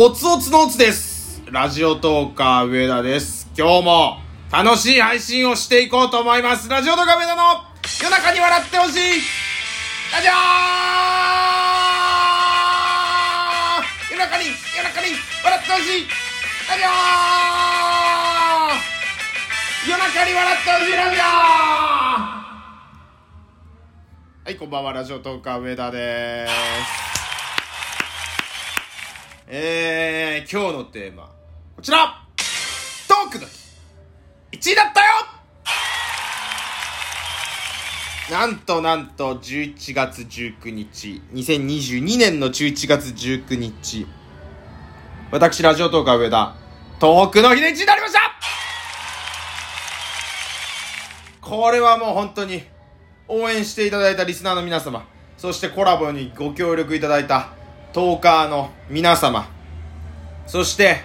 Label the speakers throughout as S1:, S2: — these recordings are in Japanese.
S1: おつおつのおつです。ラジオトーカー上田です。今日も楽しい配信をしていこうと思います。ラジオトーカー上田の夜中に笑ってほしいラジオ夜中に夜中に笑ってほしいラジオ夜中に笑ってほしいラジオはい、こんばんは、ラジオトーカー上田です。えー、今日のテーマ、こちら。トークの日 !1 位だったよ。なんとなんと11月19日、2022年の11月19日、私、ラジオトーカー上田、トークの日で1位になりました。これはもう本当に、応援していただいたリスナーの皆様、そしてコラボにご協力いただいたトーカーの皆様、そして、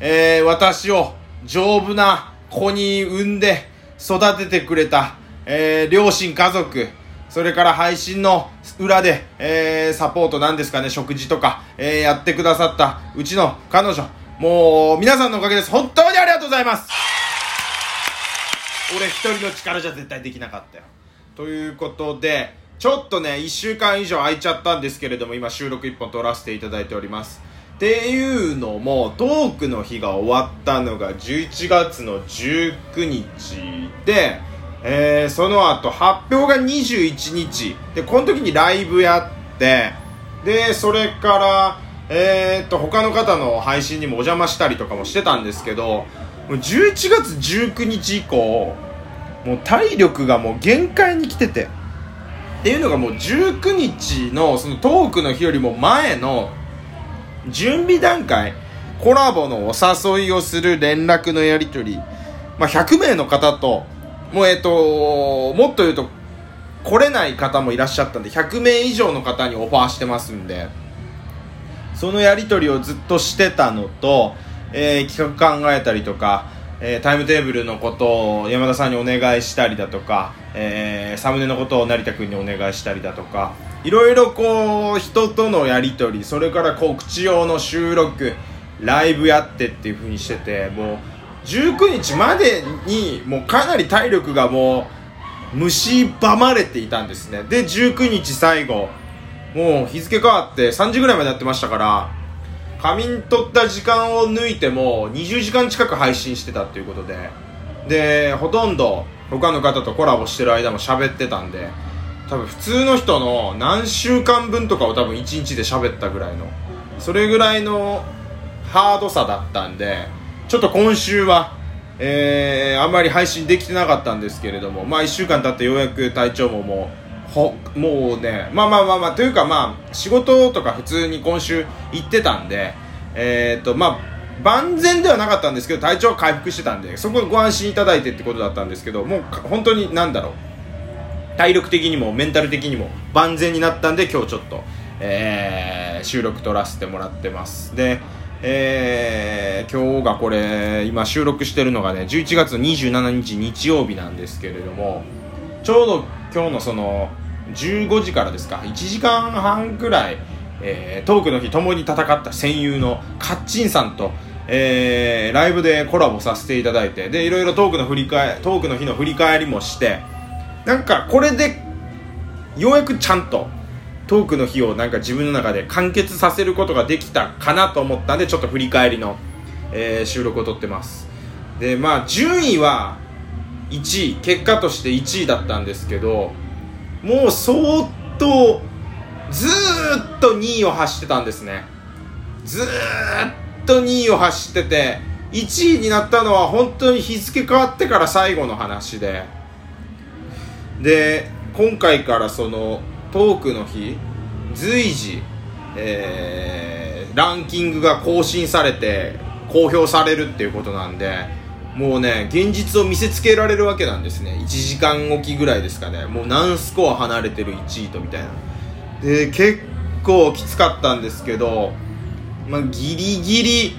S1: えー、私を丈夫な子に産んで育ててくれた、えー、両親家族、それから配信の裏で、えー、サポートなんですかね、食事とか、えー、やってくださったうちの彼女、もう皆さんのおかげです。本当にありがとうございます俺一人の力じゃ絶対できなかったよ。ということで、ちょっとね、1週間以上空いちゃったんですけれども、今収録1本撮らせていただいております。っていうのも、トークの日が終わったのが11月の19日で、えー、その後発表が21日。で、この時にライブやって、で、それから、えー、っと、他の方の配信にもお邪魔したりとかもしてたんですけど、もう11月19日以降、もう体力がもう限界に来てて。っていうのがもう19日のそのトークの日よりも前の準備段階、コラボのお誘いをする連絡のやり取り、まあ、100名の方と、もうえっと、もっと言うと、来れない方もいらっしゃったんで、100名以上の方にオファーしてますんで、そのやり取りをずっとしてたのと、えー企画考えたりとか、えータイムテーブルのことを山田さんにお願いしたりだとか、えーサムネのことを成田君にお願いしたりだとかいろいろこう人とのやり取りそれから告知用の収録ライブやってっていう風にしててもう19日までにもうかなり体力がもう蝕まれていたんですね。で19日最後もう日付変わって3時ぐらいまでやってましたから仮眠取った時間を抜いても20時間近く配信してたっていうことで。でほとんど他の方とコラボしてる間も喋ってたんで多分普通の人の何週間分とかを多分1日で喋ったぐらいのそれぐらいのハードさだったんでちょっと今週はえー、あんまり配信できてなかったんですけれどもまあ1週間経ってようやく体調ももうほもうねまあまあまあまあというかまあ仕事とか普通に今週行ってたんでえっ、とまあ万全ではなかったんですけど体調は回復してたんでそこご安心いただいてってことだったんですけどもう本当になんだろう体力的にもメンタル的にも万全になったんで今日ちょっと、えー収録撮らせてもらってます。で、えー今日がこれ今収録してるのがね11月27日日曜日なんですけれどもちょうど今日のその15時からですか。1時間半くらい、えートークの日共に戦った戦友のカッチンさんと、えーライブでコラボさせていただいてでいろいろトークの振り返トークの日の振り返りもしてなんかこれでようやくちゃんとトークの日をなんか自分の中で完結させることができたかなと思ったんでちょっと振り返りの、えー収録を撮ってます。でまあ順位は1位結果として1位だったんですけどもう相当ずーっと2位を走ってたんですね。ずーっと2位を走ってて1位になったのは本当に日付変わってから最後の話で。で今回からそのトークの日随時、えーランキングが更新されて公表されるっていうことなんでもうね現実を見せつけられるわけなんですね。1時間おきぐらいですかね。もう何スコア離れてる1位とみたいな。で結構きつかったんですけど、まあ、ギリギリ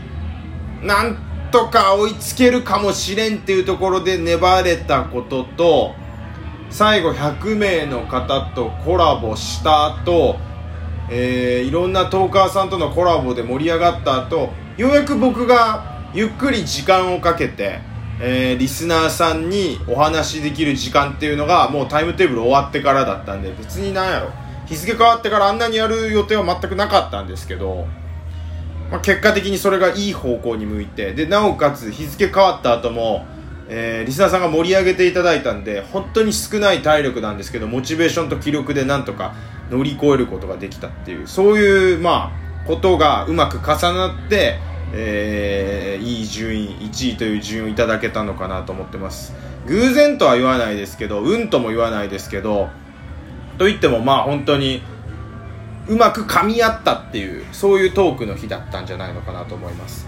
S1: なんとか追いつけるかもしれんっていうところで粘れたことと最後100名の方とコラボした後、えー、いろんなトーカーさんとのコラボで盛り上がった後ようやく僕がゆっくり時間をかけて、えー、リスナーさんにお話しできる時間っていうのがもうタイムテーブル終わってからだったんで別になんやろ。日付変わってからあんなにやる予定は全くなかったんですけど、まあ、結果的にそれがいい方向に向いてでなおかつ日付変わった後もえー、リスナーさんが盛り上げていただいたんで本当に少ない体力なんですけどモチベーションと気力でなんとか乗り越えることができたっていうそういうまあことがうまく重なって、えー、いい順位1位という順位をいただけたのかなと思ってます。偶然とは言わないですけど運とも言わないですけどといってもまあ本当にうまく噛み合ったっていうそういうトークの日だったんじゃないのかなと思います。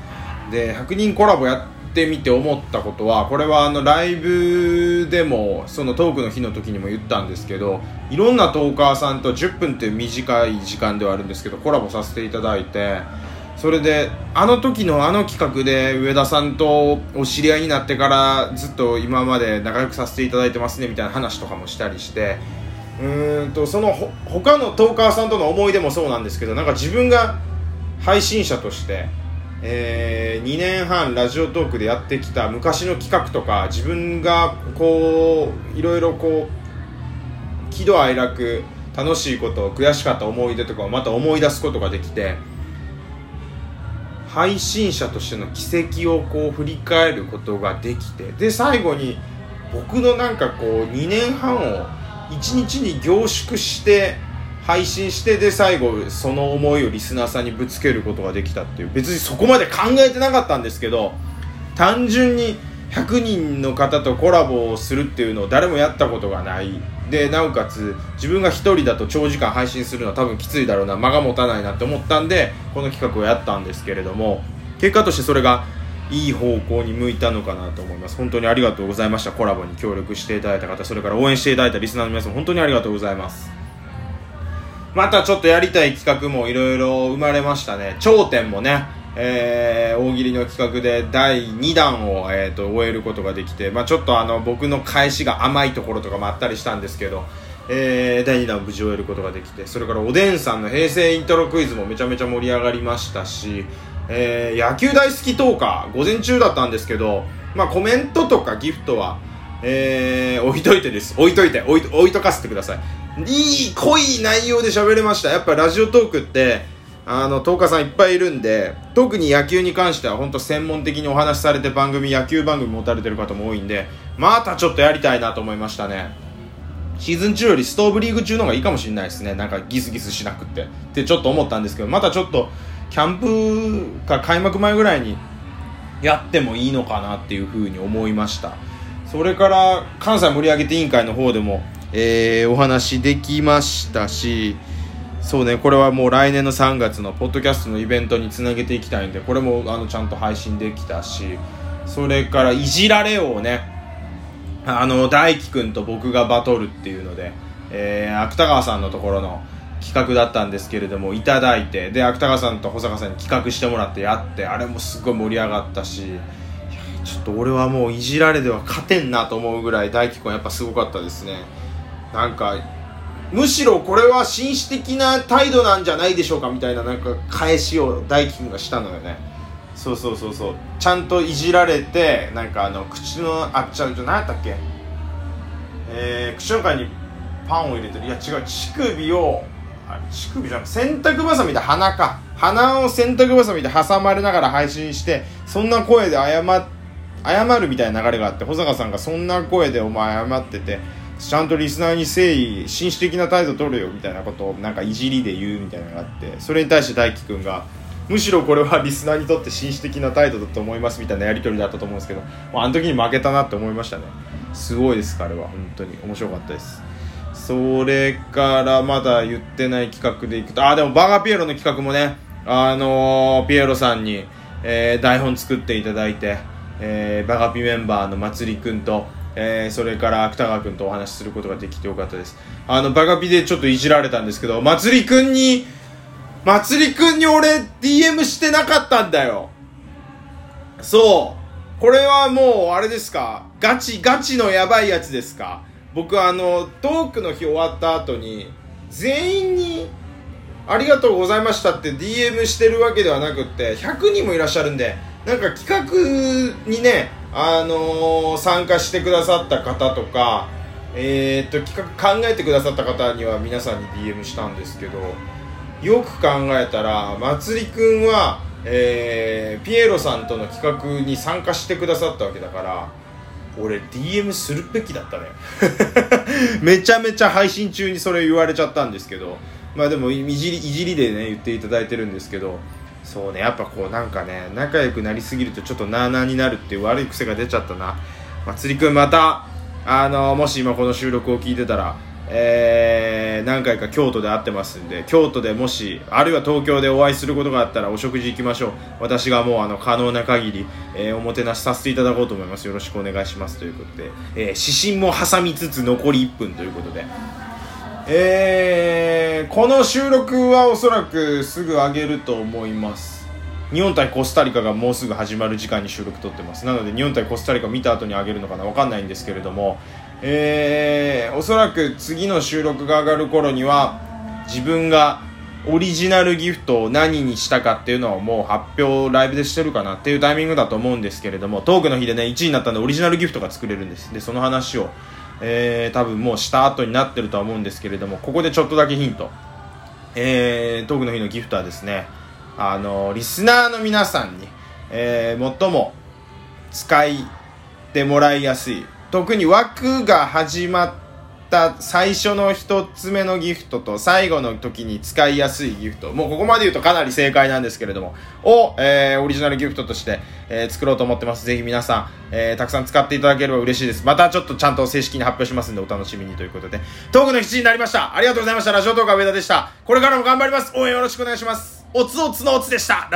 S1: で100人コラボやってみて思ったことはこれはあのライブでもそのトークの日の時にも言ったんですけどいろんなトーカーさんと10分っていう短い時間ではあるんですけどコラボさせていただいてそれであの時のあの企画で上田さんとお知り合いになってからずっと今まで仲良くさせていただいてますねみたいな話とかもしたりしてうーんとその他のトーカーさんとの思い出もそうなんですけどなんか自分が配信者としてえー、2年半ラジオトークでやってきた昔の企画とか自分がこういろいろこう喜怒哀楽楽しいこと悔しかった思い出とかをまた思い出すことができて配信者としての軌跡をこう振り返ることができてで最後に僕のなんかこう2年半を1日に凝縮して配信してで最後その思いをリスナーさんにぶつけることができたっていう。別にそこまで考えてなかったんですけど単純に100人の方とコラボをするっていうのを誰もやったことがない。でなおかつ自分が1人だと長時間配信するのは多分きついだろうな間が持たないなって思ったんでこの企画をやったんですけれども。結果としてそれがいい方向に向いたのかなと思います。本当にありがとうございました。コラボに協力していただいた方それから応援していただいたリスナーの皆さん本当にありがとうございます。またちょっとやりたい企画もいろいろ生まれましたね。頂点もね、えー、大喜利の企画で第2弾を、えーと、終えることができて、まあ、ちょっとあの僕の返しが甘いところとかもあったりしたんですけど、えー、第2弾を無事終えることができてそれからおでんさんの平成イントロクイズもめちゃめちゃ盛り上がりましたし、えー、野球大好きトーカー午前中だったんですけど、まあ、コメントとかギフトは、えー、置いといてです。置いといて。置い置いとかせてください。いい濃い内容で喋れました。やっぱラジオトークってあのトーカーさんいっぱいいるんで特に野球に関しては本当専門的にお話しされて番組野球番組持たれてる方も多いんでまたちょっとやりたいなと思いましたね。シーズン中よりストーブリーグ中の方がいいかもしれないですね。なんかギスギスしなくって。ってちょっと思ったんですけどまたちょっとキャンプか開幕前ぐらいにやってもいいのかなっていうふうに思いました。それから関西盛り上げて委員会の方でもえー、お話できましたしそうねこれはもう来年の3月のポッドキャストのイベントにつなげていきたいんでこれもあのちゃんと配信できたしそれからいじられをねあの大輝くんと僕がバトルっていうので、えー、芥川さんのところの企画だったんですけれどもいただいてで芥川さんと保坂さんに企画してもらってやってあれもすごい盛り上がったしちょっと俺はもういじられでは勝てんなと思うぐらい大輝くんやっぱすごかったですね。なんかむしろこれは紳士的な態度なんじゃないでしょうかみたいななんか返しを大輝くんがしたのよね。そうそうそうそう。ちゃんといじられてなんかあの口のあっちゃうと何やったっけ？えー、口の中にパンを入れてる。いや違う乳首をあ乳首じゃなく洗濯ばさみで鼻か。鼻を洗濯ばさみで挟まれながら配信してそんな声で謝謝るみたいな流れがあって保坂さんがそんな声でお前謝っててちゃんとリスナーに誠意紳士的な態度取るよみたいなことをなんかいじりで言うみたいなのがあってそれに対して大輝くんがむしろこれはリスナーにとって紳士的な態度だと思いますみたいなやり取りだったと思うんですけど、まあ、あの時に負けたなって思いましたねすごいです彼は本当に面白かったですそれからまだ言ってない企画でいくとあでもバーガーピエロの企画もねあのー、ピエロさんに、えー、台本作っていただいて、えー、バガピメンバーのまつりくんとえー、それから芥川君とお話しすることができてよかったです。あのバカピでちょっといじられたんですけどまつりくんにまつりくんに俺 DM してなかったんだよ。そう。これはもうあれですか。ガチガチのやばいやつですか。僕あのトークの日終わった後に全員にありがとうございましたって DM してるわけではなくって100人もいらっしゃるんでなんか企画にね、あのー、参加してくださった方とかえー、っと企画考えてくださった方には皆さんに DM したんですけどよく考えたらまつりくんは、えー、ピエロさんとの企画に参加してくださったわけだから俺 DM するべきだったね。めちゃめちゃ配信中にそれ言われちゃったんですけどまあでもいじりいじりでね言っていただいてるんですけどそうねやっぱこうなんかね仲良くなりすぎるとちょっとなあなあになるっていう悪い癖が出ちゃったな。まつりくんまたあのもし今この収録を聞いてたらえー、何回か京都で会ってますんで京都でもしあるいは東京でお会いすることがあったらお食事行きましょう。私がもうあの可能な限り、えー、おもてなしさせていただこうと思います。よろしくお願いします。ということで、えー、指針も挟みつつ残り1分ということで。えー、この収録はおそらくすぐ上げると思います。日本対コスタリカがもうすぐ始まる時間に収録撮ってます。なので日本対コスタリカ見た後に上げるのかな分かんないんですけれども。えー、おそらく次の収録が上がる頃には自分がオリジナルギフトを何にしたかっていうのをもう発表ライブでしてるかなっていうタイミングだと思うんですけれどもトークの日でね1位になったんでオリジナルギフトが作れるんです。でその話を、えー、多分もうした後になってるとは思うんですけれどもここでちょっとだけヒント。えー、トークの日のギフトはですねあのリスナーの皆さんに、えー、最も使ってもらいやすい特に枠が始まった最初の1つ目のギフトと最後の時に使いやすいギフト。もうここまで言うとかなり正解なんですけれども。を、えー、オリジナルギフトとして、えー、作ろうと思ってます。ぜひ皆さん、えー、たくさん使っていただければ嬉しいです。またちょっとちゃんと正式に発表しますんでお楽しみにということで。トークの7時になりました。ありがとうございました。ラジオトーク上田でした。これからも頑張ります。応援よろしくお願いします。おつおつのおつでした。